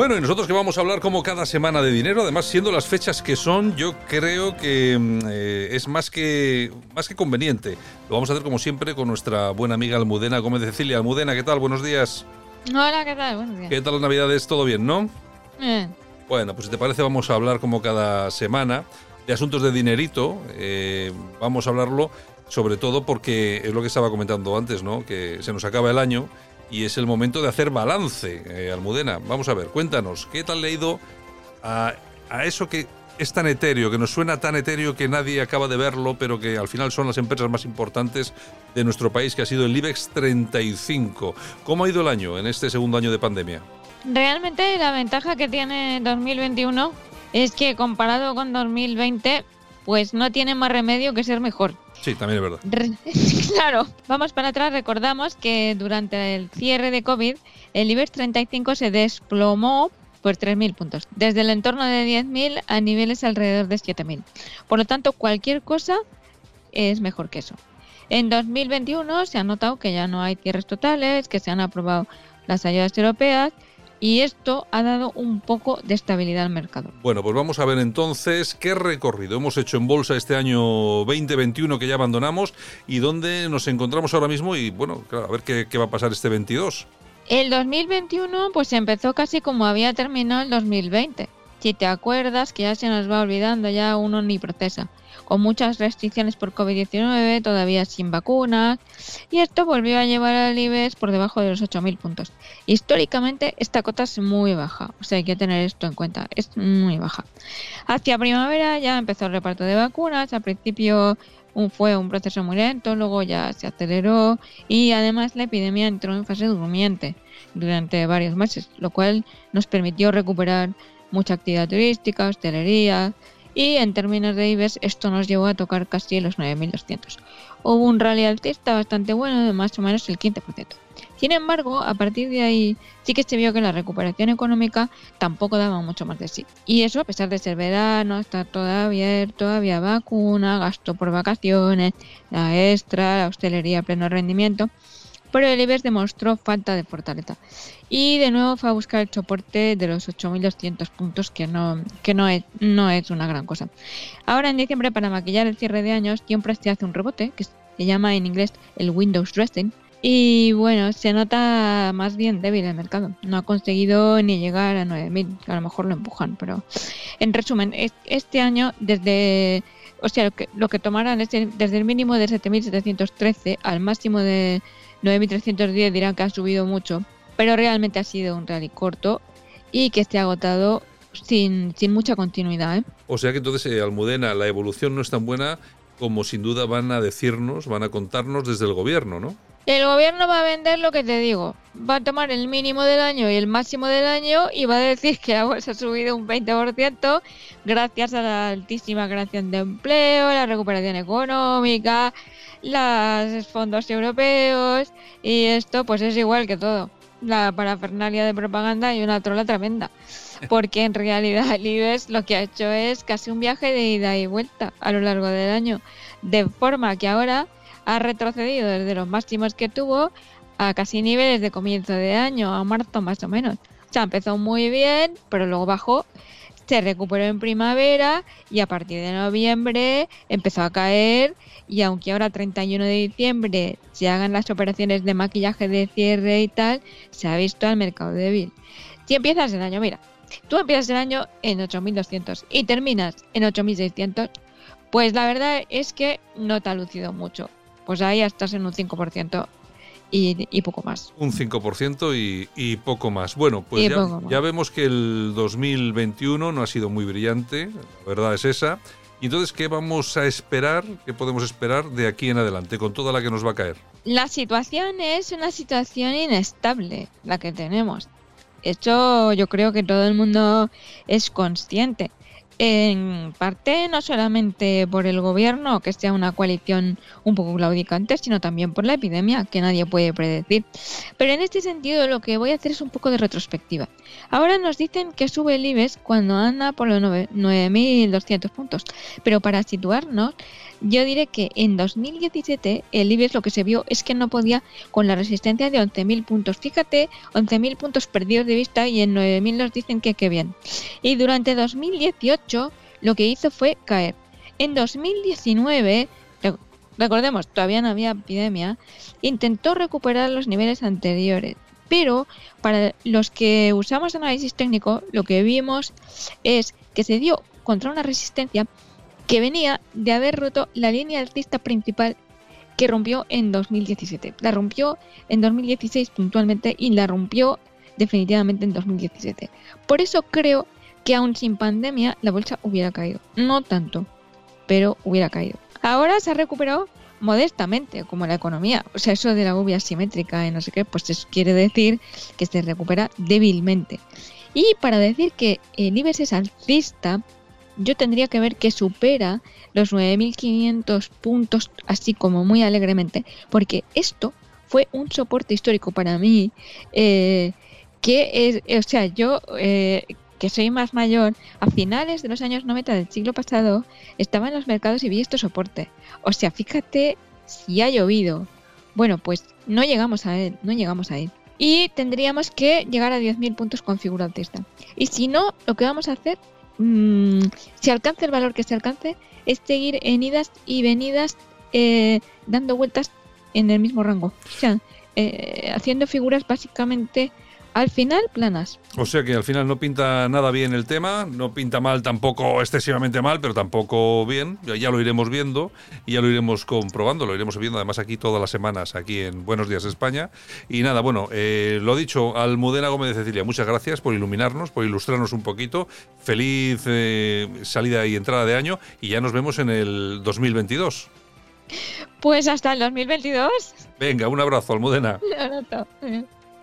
Bueno, y nosotros que vamos a hablar como cada semana de dinero, además siendo las fechas que son, yo creo que mm, eh, es más que, más que conveniente. Lo vamos a hacer como siempre con nuestra buena amiga Almudena Gómez de Cecilia. Almudena, ¿qué tal? Buenos días. Hola, ¿qué tal? Buenos días. ¿Qué tal las navidades? ¿Todo bien, no? Bien. Bueno, pues si te parece vamos a hablar como cada semana de asuntos de dinerito. Eh, vamos a hablarlo sobre todo porque es lo que estaba comentando antes, ¿no? Que se nos acaba el año y es el momento de hacer balance, eh, Almudena. Vamos a ver, cuéntanos, ¿qué tal le ha ido a, a eso que es tan etéreo, que nos suena tan etéreo que nadie acaba de verlo, pero que al final son las empresas más importantes de nuestro país, que ha sido el IBEX 35. ¿Cómo ha ido el año en este segundo año de pandemia? Realmente la ventaja que tiene 2021 es que comparado con 2020, pues no tiene más remedio que ser mejor. Sí, también es verdad. Re- claro, vamos para atrás, recordamos que durante el cierre de COVID, el IBEX 35 se desplomó por 3.000 puntos, desde el entorno de 10.000 a niveles alrededor de 7.000. Por lo tanto, cualquier cosa es mejor que eso. En 2021 se ha notado que ya no hay cierres totales, que se han aprobado las ayudas europeas y esto ha dado un poco de estabilidad al mercado. Bueno, pues vamos a ver entonces qué recorrido hemos hecho en bolsa este año 2021 que ya abandonamos y dónde nos encontramos ahora mismo y bueno, claro, a ver qué, qué va a pasar este 22. El 2021 pues empezó casi como había terminado el 2020. Si te acuerdas que ya se nos va olvidando, ya uno ni procesa. Con muchas restricciones por COVID-19, todavía sin vacunas, y esto volvió a llevar al IBEX por debajo de los 8.000 puntos. Históricamente esta cota es muy baja, o sea hay que tener esto en cuenta, es muy baja. Hacia primavera ya empezó el reparto de vacunas, al principio un- fue un proceso muy lento, luego ya se aceleró y además la epidemia entró en fase durmiente durante varios meses, lo cual nos permitió recuperar mucha actividad turística, hostelería y en términos de IBEX esto nos llevó a tocar casi los 9.200. Hubo un rally altista bastante bueno de más o menos el 15%. Sin embargo, a partir de ahí sí que se vio que la recuperación económica tampoco daba mucho más de sí. Y eso a pesar de ser verano, estar todo abierto, había vacuna, gasto por vacaciones, la extra, la hostelería a pleno rendimiento. Pero el IBEX demostró falta de fortaleza. Y de nuevo fue a buscar el soporte de los 8.200 puntos, que no, que no es, no es una gran cosa. Ahora en diciembre, para maquillar el cierre de años, siempre se hace un rebote, que se llama en inglés el Windows Dressing. Y bueno, se nota más bien débil el mercado. No ha conseguido ni llegar a 9.000, que a lo mejor lo empujan, pero en resumen, es- este año desde... O sea, lo que, lo tomarán es desde el mínimo de 7.713 al máximo de 9.310 dirán que ha subido mucho, pero realmente ha sido un rally corto y que esté agotado sin, sin mucha continuidad. ¿eh? O sea que entonces, eh, Almudena, la evolución no es tan buena como sin duda van a decirnos, van a contarnos desde el gobierno, ¿no? El gobierno va a vender lo que te digo. Va a tomar el mínimo del año y el máximo del año y va a decir que la bolsa ha subido un 20% gracias a la altísima creación de empleo, la recuperación económica, los fondos europeos y esto pues es igual que todo. La parafernalia de propaganda y una trola tremenda. Porque en realidad el IBEX lo que ha hecho es casi un viaje de ida y vuelta a lo largo del año. De forma que ahora ha retrocedido desde los máximos que tuvo a casi niveles de comienzo de año, a marzo más o menos. O sea, empezó muy bien, pero luego bajó, se recuperó en primavera y a partir de noviembre empezó a caer y aunque ahora 31 de diciembre se hagan las operaciones de maquillaje de cierre y tal, se ha visto al mercado débil. Si empiezas el año, mira, tú empiezas el año en 8.200 y terminas en 8.600, pues la verdad es que no te ha lucido mucho. Pues ahí estás en un 5% y, y poco más. Un 5% y, y poco más. Bueno, pues ya, más. ya vemos que el 2021 no ha sido muy brillante, la verdad es esa. Y entonces, ¿qué vamos a esperar? ¿Qué podemos esperar de aquí en adelante con toda la que nos va a caer? La situación es una situación inestable, la que tenemos. Esto yo creo que todo el mundo es consciente. En parte no solamente por el gobierno, que sea una coalición un poco claudicante, sino también por la epidemia, que nadie puede predecir. Pero en este sentido lo que voy a hacer es un poco de retrospectiva. Ahora nos dicen que sube el IBEX cuando anda por los 9.200 puntos, pero para situarnos, yo diré que en 2017 el IBEX lo que se vio es que no podía con la resistencia de 11.000 puntos. Fíjate, 11.000 puntos perdidos de vista y en 9.000 nos dicen que qué bien. Y durante 2018 lo que hizo fue caer. En 2019, recordemos, todavía no había epidemia, intentó recuperar los niveles anteriores. Pero para los que usamos análisis técnico, lo que vimos es que se dio contra una resistencia que venía de haber roto la línea alcista principal que rompió en 2017. La rompió en 2016 puntualmente y la rompió definitivamente en 2017. Por eso creo que aún sin pandemia la bolsa hubiera caído. No tanto, pero hubiera caído. Ahora se ha recuperado modestamente, como la economía. O sea, eso de la uvia simétrica y no sé qué, pues eso quiere decir que se recupera débilmente. Y para decir que el IBEX es alcista, yo tendría que ver que supera los 9.500 puntos así como muy alegremente, porque esto fue un soporte histórico para mí, eh, que es, o sea, yo eh, que soy más mayor, a finales de los años 90 del siglo pasado, estaba en los mercados y vi este soporte. O sea, fíjate si ha llovido. Bueno, pues no llegamos a él, no llegamos a él. Y tendríamos que llegar a 10.000 puntos con figura autista. Y si no, lo que vamos a hacer, mmm, si alcanza el valor que se alcance, es seguir en idas y venidas eh, dando vueltas en el mismo rango. O sea, eh, haciendo figuras básicamente al final planas. O sea que al final no pinta nada bien el tema, no pinta mal tampoco excesivamente mal, pero tampoco bien. Ya lo iremos viendo y ya lo iremos comprobando, lo iremos viendo además aquí todas las semanas, aquí en Buenos Días España. Y nada, bueno, eh, lo dicho, Almudena Gómez de Cecilia, muchas gracias por iluminarnos, por ilustrarnos un poquito. Feliz eh, salida y entrada de año y ya nos vemos en el 2022. Pues hasta el 2022. Venga, un abrazo, Almudena. Un abrazo.